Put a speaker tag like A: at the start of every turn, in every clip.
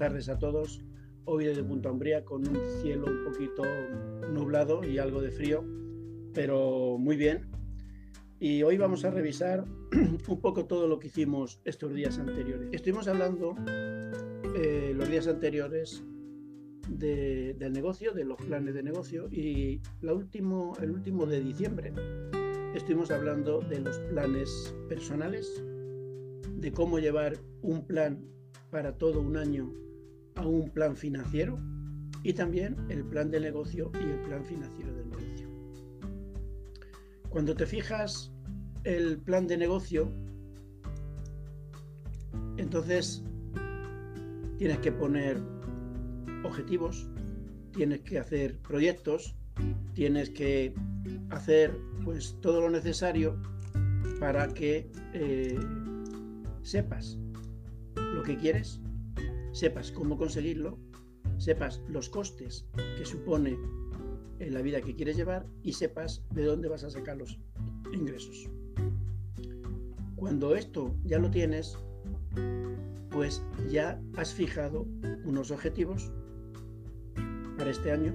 A: tardes a todos. Hoy desde Punta Umbría con un cielo un poquito nublado y algo de frío, pero muy bien. Y hoy vamos a revisar un poco todo lo que hicimos estos días anteriores. Estuvimos hablando eh, los días anteriores del negocio, de los planes de negocio y el último de diciembre estuvimos hablando de los planes personales, de cómo llevar un plan para todo un año a un plan financiero y también el plan de negocio y el plan financiero del negocio. Cuando te fijas el plan de negocio, entonces tienes que poner objetivos, tienes que hacer proyectos, tienes que hacer pues todo lo necesario para que eh, sepas lo que quieres, sepas cómo conseguirlo, sepas los costes que supone la vida que quieres llevar y sepas de dónde vas a sacar los ingresos. Cuando esto ya lo tienes, pues ya has fijado unos objetivos para este año,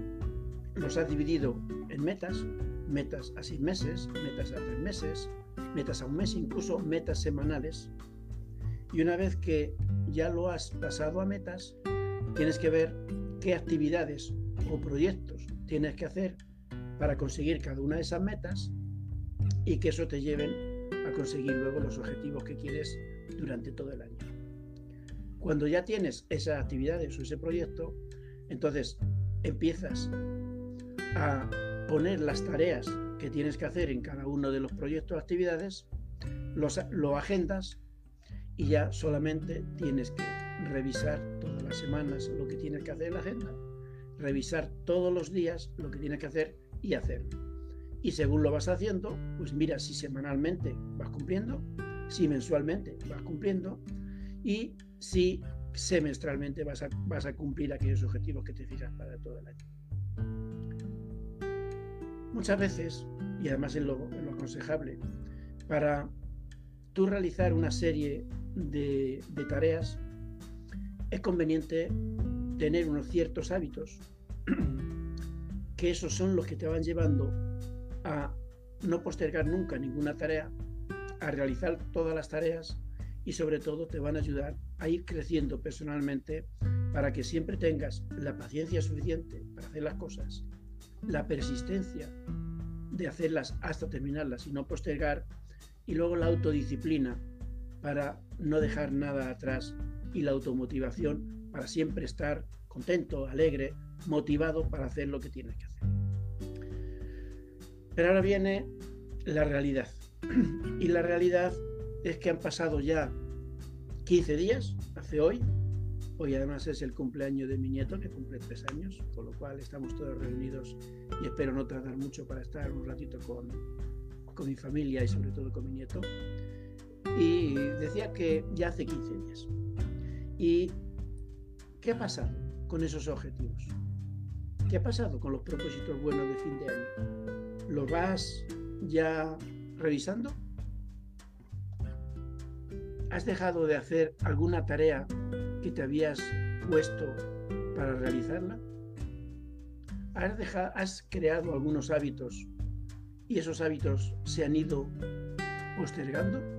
A: los has dividido en metas, metas a seis meses, metas a tres meses, metas a un mes, incluso metas semanales. Y una vez que ya lo has pasado a metas, tienes que ver qué actividades o proyectos tienes que hacer para conseguir cada una de esas metas y que eso te lleven a conseguir luego los objetivos que quieres durante todo el año. Cuando ya tienes esas actividades o ese proyecto, entonces empiezas a poner las tareas que tienes que hacer en cada uno de los proyectos o actividades, los, lo agendas y ya solamente tienes que revisar todas las semanas lo que tienes que hacer en la agenda, revisar todos los días lo que tienes que hacer y hacer. Y según lo vas haciendo, pues mira si semanalmente vas cumpliendo, si mensualmente vas cumpliendo y si semestralmente vas a, vas a cumplir aquellos objetivos que te fijas para todo el año. Muchas veces, y además es lo, lo aconsejable, para tú realizar una serie de, tareas, es conveniente tener unos ciertos hábitos, que esos son los que te van llevando a no postergar nunca ninguna tarea, a realizar todas las tareas y sobre todo te van a ayudar a ir creciendo personalmente para que siempre tengas la paciencia suficiente para hacer las cosas, la persistencia de hacerlas hasta terminarlas y no postergar, y luego la autodisciplina para no dejar nada atrás y la automotivación para siempre estar contento, alegre, motivado para hacer lo que tienes que hacer. Pero ahora viene la realidad. Y la realidad es que han pasado ya 15 días, hace hoy. Hoy además es el cumpleaños de mi nieto, que cumple tres años, con lo cual estamos todos reunidos y espero no tardar mucho para estar un ratito con, con mi familia y sobre todo con mi nieto. Y decía que ya hace 15 días. ¿Y qué ha pasado con esos objetivos? ¿Qué ha pasado con los propósitos buenos de fin de año? ¿Los vas ya revisando? ¿Has dejado de hacer alguna tarea que te habías puesto para realizarla? ¿Has, dejado, ¿Has creado algunos hábitos y esos hábitos se han ido postergando?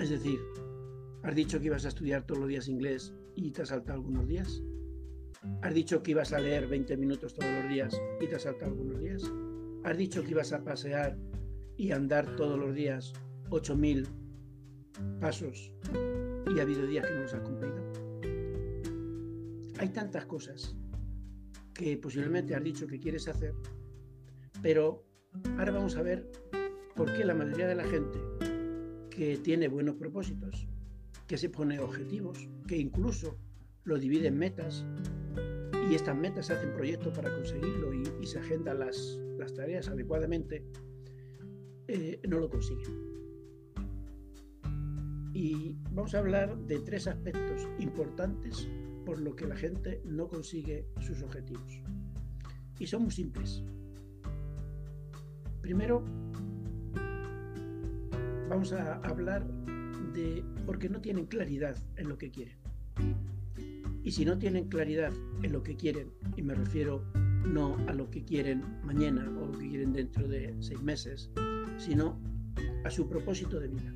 A: Es decir, ¿has dicho que ibas a estudiar todos los días inglés y te has saltado algunos días? ¿Has dicho que ibas a leer 20 minutos todos los días y te has saltado algunos días? ¿Has dicho que ibas a pasear y andar todos los días 8.000 pasos y ha habido días que no los has cumplido. Hay tantas cosas que posiblemente has dicho que quieres hacer, pero ahora vamos a ver por qué la mayoría de la gente que tiene buenos propósitos, que se pone objetivos, que incluso lo divide en metas y estas metas se hacen proyectos para conseguirlo y, se agendan las, tareas adecuadamente, eh, no lo consiguen. Y vamos a hablar de tres aspectos importantes por lo que la gente no consigue sus objetivos. Y son muy simples. Primero, vamos a hablar de por qué no tienen claridad en lo que quieren. Y si no tienen claridad en lo que quieren, y me refiero no a lo que quieren mañana o lo que quieren dentro de seis meses, sino a su propósito de vida,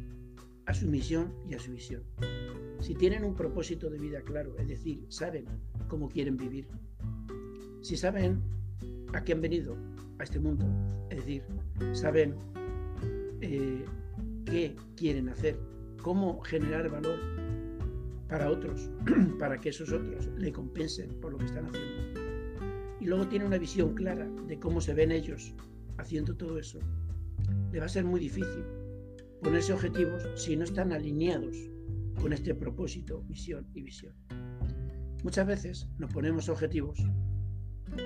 A: a su misión y a su visión. Si tienen un propósito de vida claro, es decir, saben cómo quieren vivir, si saben a qué han venido a este mundo, es decir, saben eh, qué quieren hacer, cómo generar valor para otros, para que esos otros le compensen por lo que están haciendo. Y luego tiene una visión clara de cómo se ven ellos haciendo todo eso. Le va a ser muy difícil ponerse objetivos si no están alineados con este propósito, misión y visión. Muchas veces nos ponemos objetivos,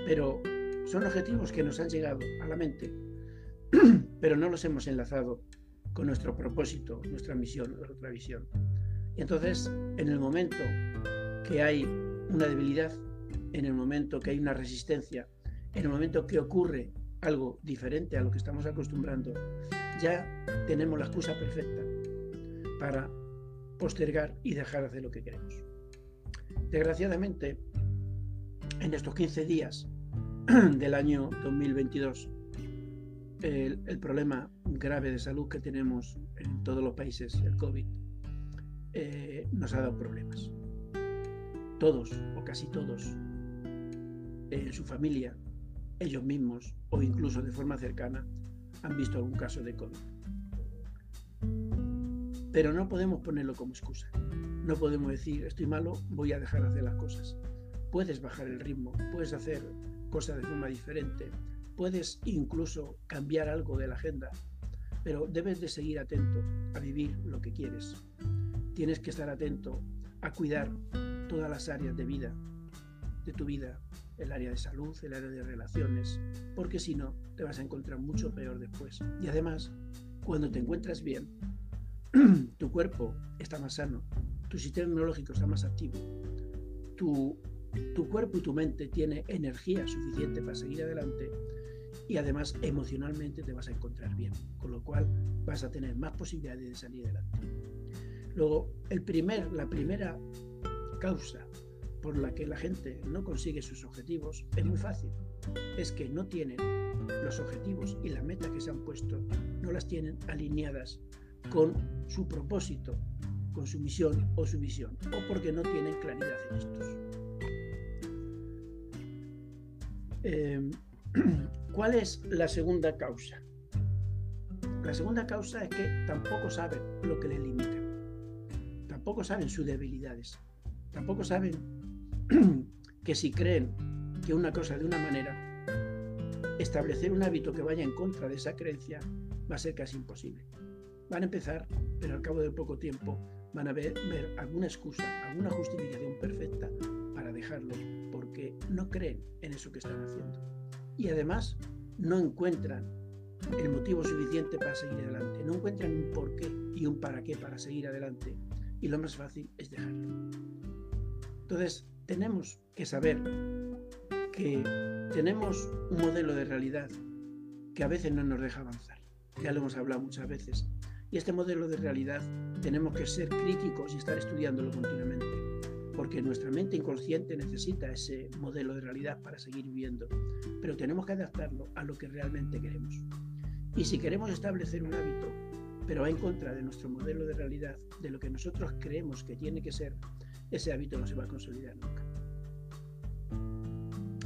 A: pero son objetivos que nos han llegado a la mente, pero no los hemos enlazado con nuestro propósito, nuestra misión, nuestra visión. Y entonces, en el momento que hay una debilidad, en el momento que hay una resistencia, en el momento que ocurre algo diferente a lo que estamos acostumbrando, ya tenemos la excusa perfecta para postergar y dejar de hacer lo que queremos. Desgraciadamente, en estos 15 días del año 2022, el, problema grave de salud que tenemos en todos los países, el COVID, eh, nos ha dado problemas. Todos o casi todos en su familia, ellos mismos o incluso de forma cercana han visto algún caso de COVID. Pero no podemos ponerlo como excusa. No podemos decir, estoy malo, voy a dejar de hacer las cosas. Puedes bajar el ritmo, puedes hacer cosas de forma diferente, puedes incluso cambiar algo de la agenda, pero debes de seguir atento a vivir lo que quieres, tienes que estar atento a cuidar todas las áreas de vida, de tu vida, el área de salud, el área de relaciones, porque si no, te vas a encontrar mucho peor después. Y además, cuando te encuentras bien, tu cuerpo está más sano, tu sistema inmunológico está más activo, tu, tu cuerpo y tu mente tiene energía suficiente para seguir adelante y además emocionalmente te vas a encontrar bien, con lo cual vas a tener más posibilidades de salir adelante. Luego, el primer, la primera causa por la que la gente no consigue sus objetivos es muy fácil. Es que no tienen los objetivos y las metas que se han puesto, no las tienen alineadas con su propósito, con su misión o su visión, o porque no tienen claridad en estos. Em, ¿Cuál es la segunda causa? La segunda causa es que tampoco saben lo que les limita tampoco saben sus debilidades, tampoco saben que si creen que una cosa de una manera, establecer un hábito que vaya en contra de esa creencia va a ser casi imposible. Van a empezar, pero al cabo de poco tiempo van a ver, ver alguna excusa, alguna justificación perfecta para dejarlo, porque no creen en eso que están haciendo. Y además no encuentran el motivo suficiente para seguir adelante, no encuentran un porqué y un para qué para seguir adelante y lo más fácil es dejarlo. Entonces, tenemos que saber que tenemos un modelo de realidad que a veces no nos deja avanzar. Ya lo hemos hablado muchas veces. Y este modelo de realidad tenemos que ser críticos y estar estudiándolo continuamente, porque nuestra mente inconsciente necesita ese modelo de realidad para seguir viviendo, pero tenemos que adaptarlo a lo que realmente queremos. Y si queremos establecer un hábito pero va en contra de nuestro modelo de realidad, de lo que nosotros creemos que tiene que ser, ese hábito no se va a consolidar nunca.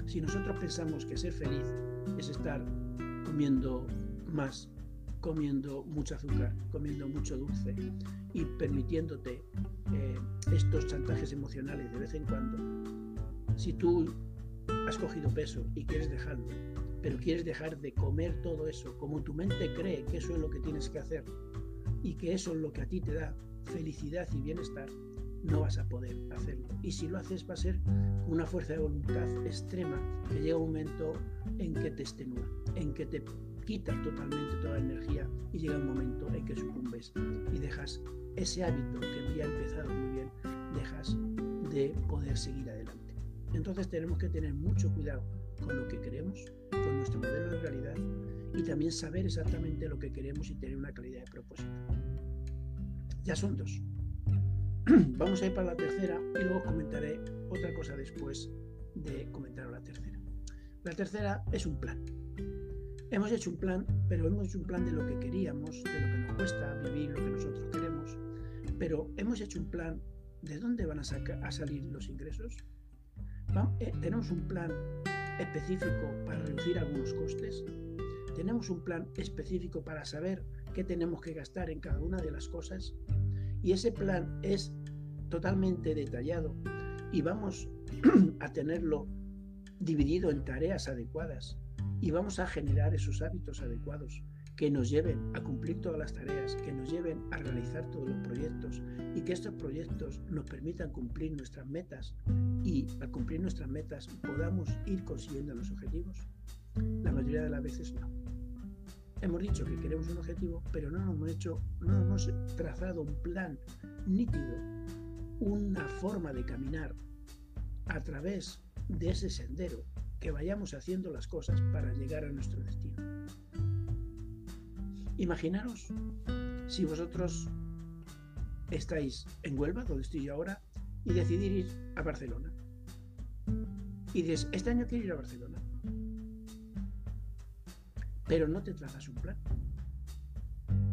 A: Si nosotros pensamos que ser feliz es estar comiendo más, comiendo mucho azúcar, comiendo mucho dulce y permitiéndote eh, estos chantajes emocionales de vez en cuando, si tú has cogido peso y quieres dejarlo, pero quieres dejar de comer todo eso, como tu mente cree que eso es lo que tienes que hacer y que eso es lo que a ti te da felicidad y bienestar, no vas a poder hacerlo. Y si lo haces va a ser una fuerza de voluntad extrema que llega un momento en que te extenúa, en que te quitas totalmente toda la energía y llega un momento en que sucumbes y dejas ese hábito que había empezado muy bien, dejas de poder seguir adelante. Entonces tenemos que tener mucho cuidado con lo que queremos, con nuestro modelo de realidad y también saber exactamente lo que queremos y tener una calidad de propósito. Ya son dos. vamos a ir para la tercera y luego comentaré otra cosa después de comentar la tercera. La tercera es un plan. Hemos hecho un plan, pero hemos hecho un plan de lo que queríamos, de lo que nos cuesta vivir, lo que nosotros queremos, pero hemos hecho un plan de dónde van a, a salir los ingresos. Eh, tenemos un plan específico para reducir algunos costes. Tenemos un plan específico para saber qué tenemos que gastar en cada una de las cosas. Y ese plan es totalmente detallado y vamos a tenerlo dividido en tareas adecuadas y vamos a generar esos hábitos adecuados que nos lleven a cumplir todas las tareas, que nos lleven a realizar todos los proyectos y que estos proyectos nos permitan cumplir nuestras metas y al cumplir nuestras metas podamos ir consiguiendo los objetivos? La mayoría de las veces no. Hemos dicho que queremos un objetivo, pero no hemos hecho, no hemos trazado un plan nítido, una forma de caminar a través de ese sendero que vayamos haciendo las cosas para llegar a nuestro destino. Imaginaros si vosotros estáis en Huelva, donde estoy yo ahora, y decidir ir a Barcelona. Y dices, este año quiero ir a Barcelona. Pero no te trazas un plan.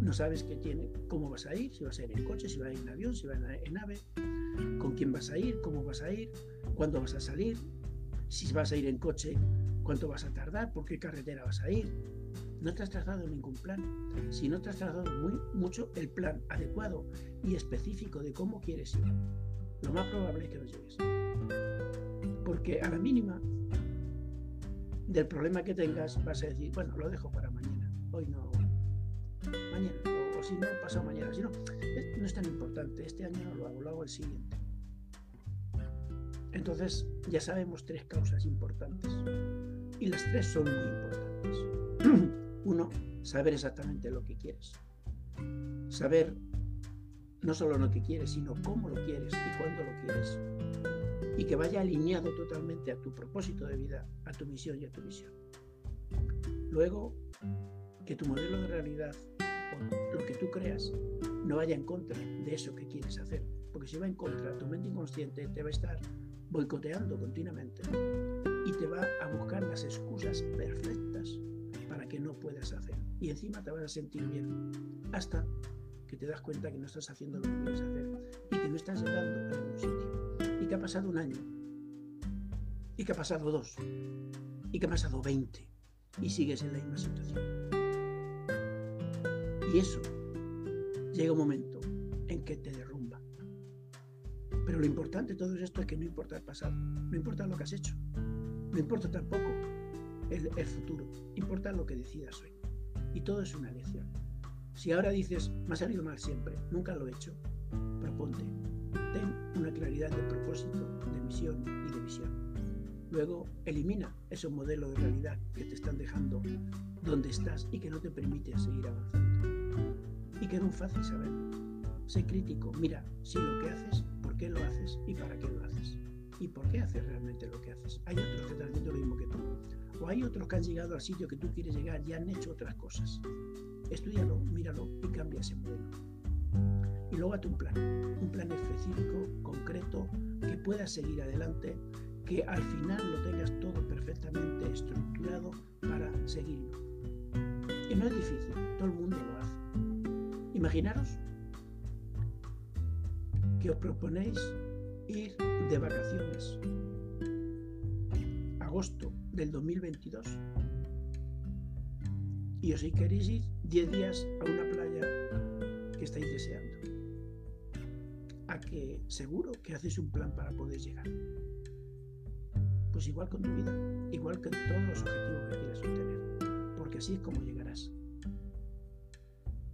A: No sabes qué tiene, cómo vas a ir, si vas a ir en coche, si vas a ir en avión, si vas a ir en nave, con quién vas a ir, cómo vas a ir, cuándo vas a salir, si vas a ir en coche, cuánto vas a tardar, por qué carretera vas a ir. No te has trazado ningún plan. Si no te has trazado muy, mucho el plan adecuado y específico de cómo quieres ir, lo más probable es que no llegues. Porque a la mínima del problema que tengas vas a decir, bueno, lo dejo para mañana. Hoy no. Mañana. O, si no, pasado mañana. Si no, no es tan importante. Este año no lo hago, lo hago el siguiente. Entonces ya sabemos tres causas importantes. Y las tres son muy importantes. Uno, saber exactamente lo que quieres. Saber no solo lo que quieres, sino cómo lo quieres y cuándo lo quieres. Y que vaya alineado totalmente a tu propósito de vida, a tu misión y a tu visión. Luego, que tu modelo de realidad o lo que tú creas no vaya en contra de eso que quieres hacer. Porque si va en contra, tu mente inconsciente te va a estar boicoteando continuamente. Y te va a buscar las excusas perfectas para que no puedas hacer. Y encima te vas a sentir bien. Hasta que te das cuenta que no estás haciendo lo que quieres hacer. Y que no estás llegando a ningún sitio. Y que ha pasado un año, y que ha pasado dos, y que ha pasado veinte, y sigues en la misma situación. Y eso llega un momento en que te derrumba pero lo importante de todo esto es que no importa el pasado, no importa lo que has hecho, no importa tampoco el, futuro, importa lo que decidas hoy. Y todo es una lección. Si ahora dices, me ha salido mal siempre, nunca lo he hecho, proponte, ten una claridad de propósito, de misión y de visión. Luego, elimina esos modelos de realidad que te están dejando donde estás y que no te permiten seguir avanzando. Y que es muy fácil saber. Sé crítico. Mira, si lo que haces qué lo haces y para qué lo haces. Y por qué haces realmente lo que haces. Hay otros que están haciendo lo mismo que tú. O hay otros que han llegado al sitio que tú quieres llegar y han hecho otras cosas. Estudialo, míralo y cambia ese modelo. Y luego hazte un plan. Un plan específico, concreto, que puedas seguir adelante, que al final lo tengas todo perfectamente estructurado para seguirlo. Y no es difícil, todo el mundo lo hace. Imaginaros que os proponéis ir de vacaciones agosto del 2022 y os queréis ir 10 días a una playa que estáis deseando. A que seguro que haces un plan para poder llegar. Pues igual con tu vida, igual que todos los objetivos que quieras obtener, porque así es como llegarás.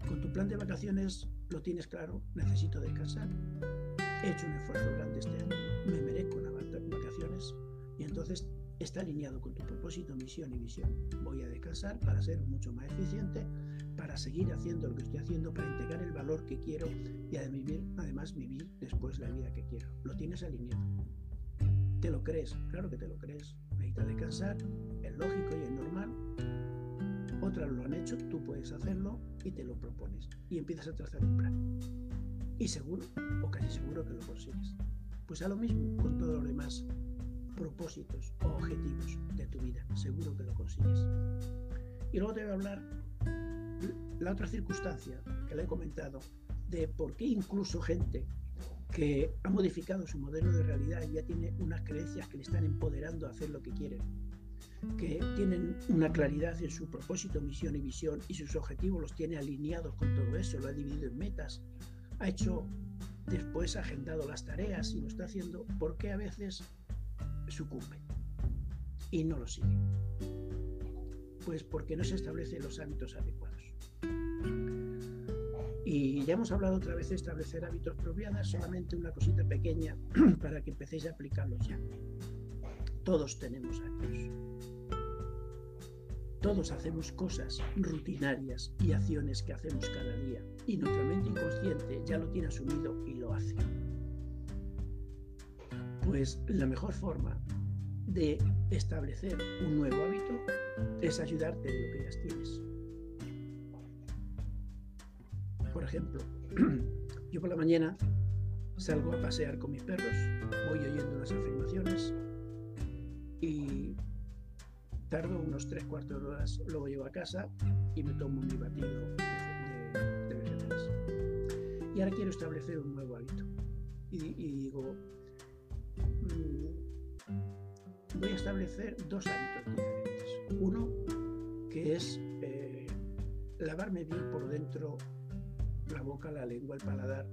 A: Con tu plan de vacaciones lo tienes claro, necesito descansar, he hecho un esfuerzo grande este año, me merezco unas vacaciones y entonces está alineado con tu propósito, misión y visión. Voy a descansar para ser mucho más eficiente, para seguir haciendo lo que estoy haciendo, para integrar el valor que quiero y además vivir después la vida que quiero. Lo tienes alineado. ¿Te lo crees? Claro que te lo crees. Necesitas descansar, es lógico y es normal. Otras lo han hecho, tú puedes hacerlo y te lo propones y empiezas a trazar un plan. y seguro, o casi seguro que lo consigues. Pues a lo mismo con todos los demás propósitos o objetivos de tu vida, seguro que lo consigues. Y luego te voy a hablar la otra circunstancia que le he comentado de por qué incluso gente que ha modificado su modelo de realidad y ya tiene unas creencias que le están empoderando a hacer lo que quieren, que tienen una claridad en su propósito, misión y visión y sus objetivos los tiene alineados con todo eso, lo ha dividido en metas, ha hecho después agendado las tareas y lo está haciendo, porque a veces sucumbe y no lo sigue? Pues porque no se establecen los hábitos adecuados. Y ya hemos hablado otra vez de establecer hábitos propiadas, solamente una cosita pequeña para que empecéis a aplicarlos ya. Todos tenemos hábitos. Todos hacemos cosas rutinarias y acciones que hacemos cada día y nuestra mente inconsciente ya lo tiene asumido y lo hace. Pues la mejor forma de establecer un nuevo hábito es ayudarte de lo que ya tienes. Por ejemplo, yo por la mañana salgo a pasear con mis perros, voy oyendo las afirmaciones y tardo unos tres cuartos de horas, luego llego a casa y me tomo mi batido de, vegetales. Y ahora quiero establecer un nuevo hábito. Y, digo, mm, voy a establecer dos hábitos diferentes. Uno, que es eh, lavarme bien por dentro la boca, la lengua, el paladar,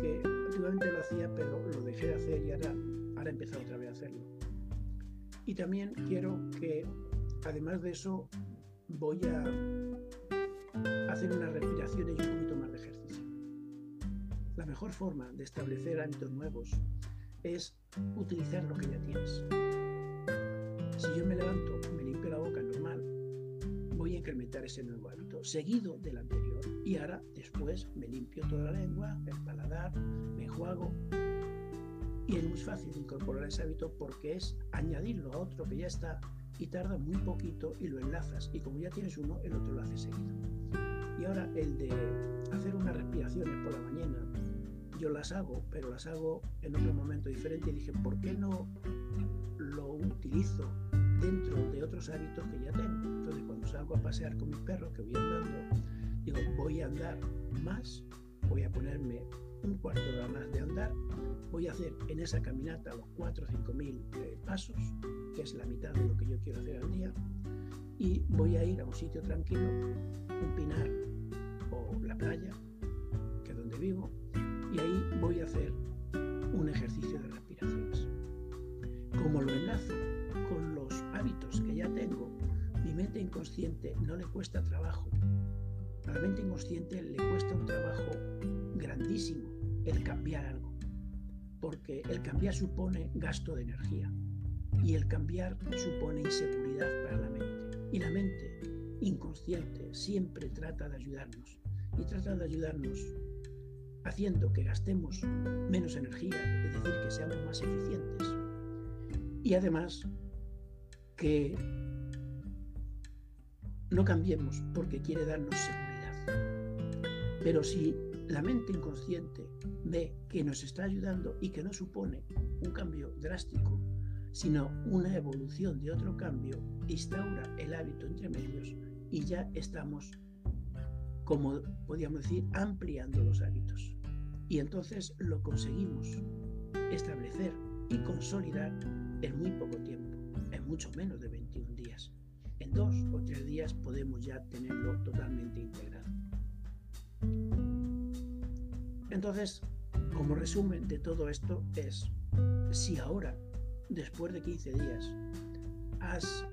A: que últimamente lo hacía, pero lo dejé de hacer y ahora, ahora he empezado otra vez a hacerlo. Y también quiero que, además de eso, voy a hacer unas respiraciones y un poquito más de ejercicio. La mejor forma de establecer hábitos nuevos es utilizar lo que ya tienes. Si yo me levanto, me limpio la boca normal, voy a incrementar ese nuevo hábito, seguido del anterior. Y ahora, después, me limpio toda la lengua, el paladar, me enjuago. Y es muy fácil incorporar ese hábito porque es añadirlo a otro que ya está y tarda muy poquito y lo enlazas. Y como ya tienes uno, el otro lo hace seguido. Y ahora el de hacer unas respiraciones por la mañana, yo las hago, pero las hago en otro momento diferente y dije, ¿por qué no lo utilizo dentro de otros hábitos que ya tengo? Entonces cuando salgo a pasear con mis perros, que voy andando, digo, voy a andar más, voy a ponerme un cuarto de hora más de andar, voy a hacer en esa caminata los 4 o 5 mil eh, pasos, que es la mitad de lo que yo quiero hacer al día, y voy a ir a un sitio tranquilo, un pinar o la playa, que es donde vivo, y ahí voy a hacer un ejercicio de respiraciones. Como lo enlazo con los hábitos que ya tengo, mi mente inconsciente no le cuesta trabajo. A la mente inconsciente le cuesta un trabajo grandísimo el cambiar algo, porque el cambiar supone gasto de energía y el cambiar supone inseguridad para la mente. Y la mente inconsciente siempre trata de ayudarnos y trata de ayudarnos haciendo que gastemos menos energía, es decir, que seamos más eficientes. Y además que no cambiemos porque quiere darnos seguridad. Pero si la mente inconsciente ve que nos está ayudando y que no supone un cambio drástico, sino una evolución de otro cambio, instaura el hábito entre medios y ya estamos, como podríamos decir, ampliando los hábitos. Y entonces lo conseguimos establecer y consolidar en muy poco tiempo, en mucho menos de 21 días. En dos o tres días podemos ya tenerlo totalmente integrado. Entonces, como resumen de todo esto es, si ahora, después de 15 días, has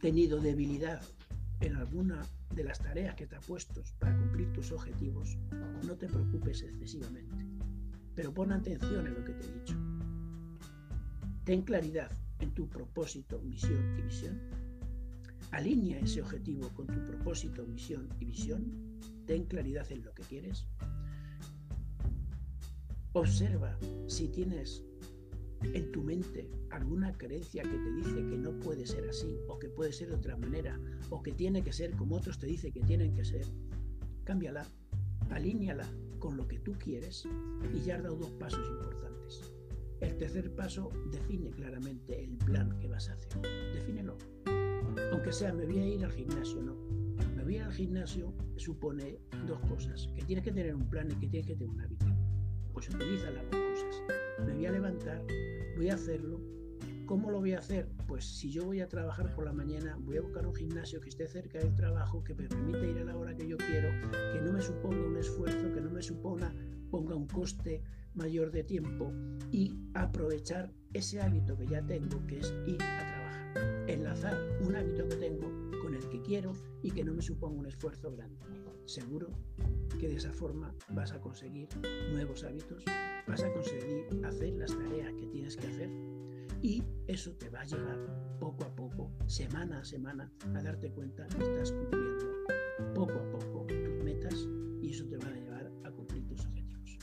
A: tenido debilidad en alguna de las tareas que te has puesto para cumplir tus objetivos, no te preocupes excesivamente, pero pon atención en lo que te he dicho. Ten claridad en tu propósito, misión y visión. Alinea ese objetivo con tu propósito, misión y visión. Ten claridad en lo que quieres Observa si tienes en tu mente alguna creencia que te dice que no puede ser así, o que puede ser de otra manera, o que tiene que ser como otros te dicen que tienen que ser. Cámbiala, alíñala con lo que tú quieres y ya has dado dos pasos importantes. El tercer paso define claramente el plan que vas a hacer. Defínelo. Aunque sea, me voy a ir al gimnasio, no. Me voy ir al gimnasio supone dos cosas. Que tienes que tener un plan y que tienes que tener un hábito. Pues utiliza las dos cosas. Me voy a levantar, voy a hacerlo. ¿Cómo lo voy a hacer? Pues si yo voy a trabajar por la mañana, voy a buscar un gimnasio que esté cerca del trabajo, que me permita ir a la hora que yo quiero, que no me suponga un esfuerzo, que no me suponga ponga un coste mayor de tiempo y aprovechar ese hábito que ya tengo, que es ir a trabajar. Enlazar un hábito que tengo con el que quiero y que no me suponga un esfuerzo grande. Seguro que de esa forma vas a conseguir nuevos hábitos, vas a conseguir hacer las tareas que tienes que hacer y eso te va a llevar poco a poco, semana a semana, a darte cuenta que estás cumpliendo poco a poco tus metas y eso te va a llevar a cumplir tus objetivos.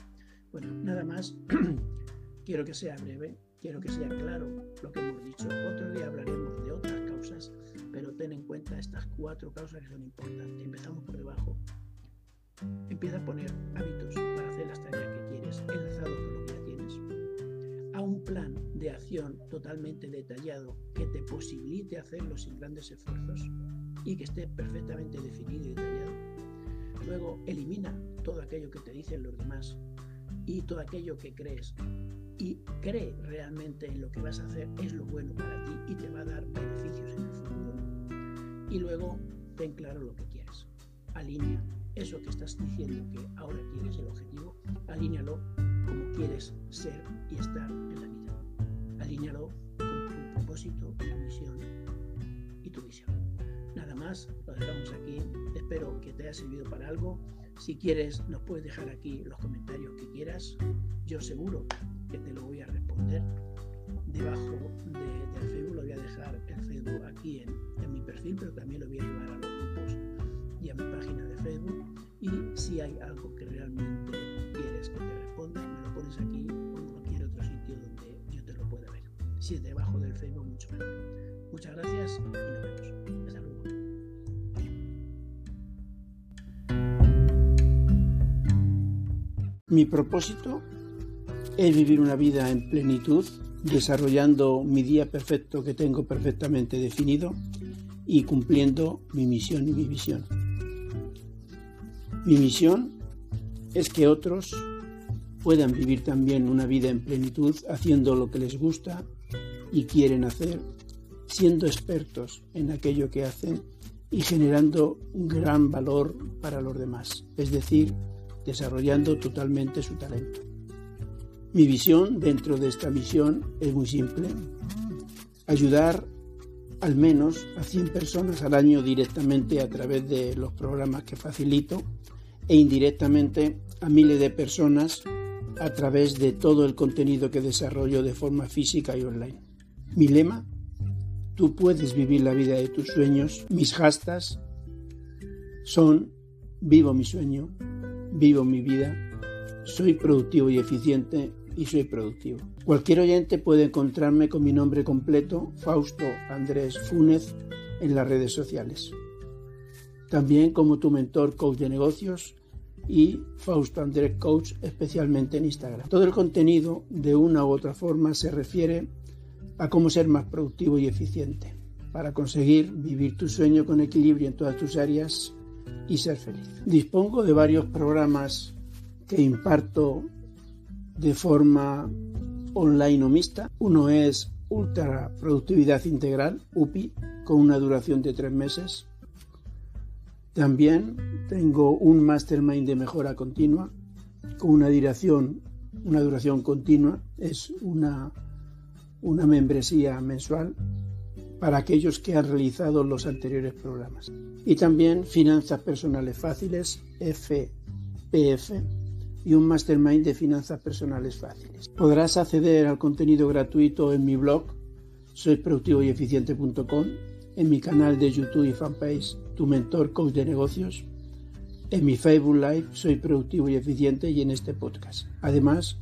A: Bueno, nada más, quiero que sea breve, quiero que sea claro lo que hemos dicho. Otro día hablaremos de otras causas, pero ten en cuenta estas cuatro causas que son importantes. Empezamos por debajo. Empieza a poner hábitos para hacer las tareas que quieres, enlazados con lo que ya tienes. A un plan de acción totalmente detallado que te posibilite hacerlo sin grandes esfuerzos y que esté perfectamente definido y detallado. Luego elimina todo aquello que te dicen los demás y todo aquello que crees y cree realmente en lo que vas a hacer es lo bueno para ti y te va a dar beneficios en el futuro. Y luego ten claro lo que quieres. Alinea eso que estás diciendo que ahora tienes el objetivo, alíñalo como quieres ser y estar en la vida. Alíñalo con tu propósito, tu misión y tu visión. Nada más, lo dejamos aquí. Espero que te haya servido para algo. Si quieres, nos puedes dejar aquí los comentarios que quieras. Yo seguro que te lo voy a responder. Debajo de, del Facebook lo voy a dejar el Facebook aquí en, en mi perfil, pero también lo voy a llevar a Facebook. Y si hay algo que realmente quieres que te responda, me lo pones aquí o en cualquier otro sitio donde yo te lo pueda ver. Si es debajo del Facebook, mucho mejor. Muchas gracias y nos vemos. Hasta luego. Mi propósito es vivir una vida en plenitud, desarrollando mi día perfecto que tengo perfectamente definido y cumpliendo mi misión y mi visión. Mi misión es que otros puedan vivir también una vida en plenitud haciendo lo que les gusta y quieren hacer, siendo expertos en aquello que hacen y generando un gran valor para los demás, es decir, desarrollando totalmente su talento. Mi visión dentro de esta misión es muy simple, ayudar al menos a 100 personas al año directamente a través de los programas que facilito e indirectamente a miles de personas a través de todo el contenido que desarrollo de forma física y online. Mi lema, tú puedes vivir la vida de tus sueños. Mis hashtags son vivo mi sueño, vivo mi vida, soy productivo y eficiente y soy productivo. Cualquier oyente puede encontrarme con mi nombre completo, Fausto Andrés Fúnez, en las redes sociales. También como tu mentor coach de negocios y Fausto Andrés Coach, especialmente en Instagram. Todo el contenido, de una u otra forma, se refiere a cómo ser más productivo y eficiente para conseguir vivir tu sueño con equilibrio en todas tus áreas y ser feliz. Dispongo de varios programas que imparto de forma online o mixta. Uno es Ultra Productividad Integral, UPI, con una duración de tres meses. También tengo un Mastermind de mejora continua con una duración, una duración continua. Es una, una membresía mensual para aquellos que han realizado los anteriores programas. Y también Finanzas Personales Fáciles, FPF, y un mastermind de finanzas personales fáciles. Podrás acceder al contenido gratuito en mi blog soyproductivoyeficiente.com, en mi canal de YouTube y fanpage Tu Mentor Coach de Negocios, en mi Facebook Live Soy Productivo y Eficiente y en este podcast. Además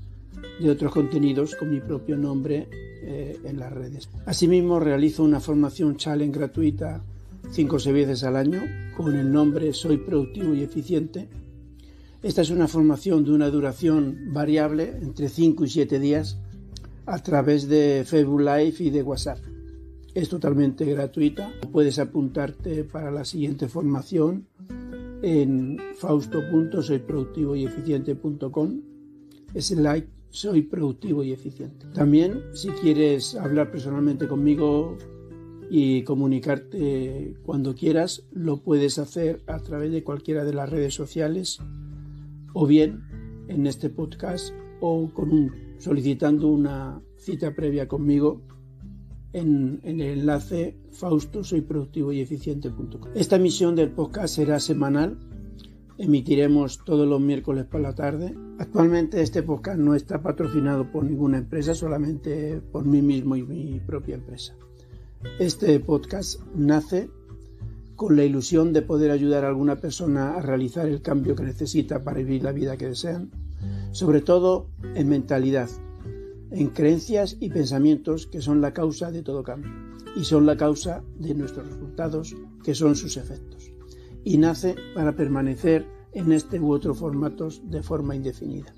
A: de otros contenidos con mi propio nombre eh, en las redes. Asimismo, realizo una formación challenge gratuita 5 o 6 veces al año con el nombre Soy Productivo y Eficiente Esta es una formación de una duración variable entre 5 y 7 días a través de Facebook Live y de WhatsApp. Es totalmente gratuita. Puedes apuntarte para la siguiente formación en fausto.soyproductivoyeficiente.com like soy productivo y eficiente. También si quieres hablar personalmente conmigo y comunicarte cuando quieras, lo puedes hacer a través de cualquiera de las redes sociales o bien en este podcast o solicitando una cita previa conmigo en, el enlace fausto soy productivo y. Esta emisión del podcast será semanal. Emitiremos todos los miércoles por la tarde. Actualmente este podcast no está patrocinado por ninguna empresa, solamente por mí mismo y mi propia empresa. Este podcast nace con la ilusión de poder ayudar a alguna persona a realizar el cambio que necesita para vivir la vida que desean, sobre todo en mentalidad, en creencias y pensamientos que son la causa de todo cambio y son la causa de nuestros resultados que son sus efectos. Y nace para permanecer en este u otro formatos de forma indefinida.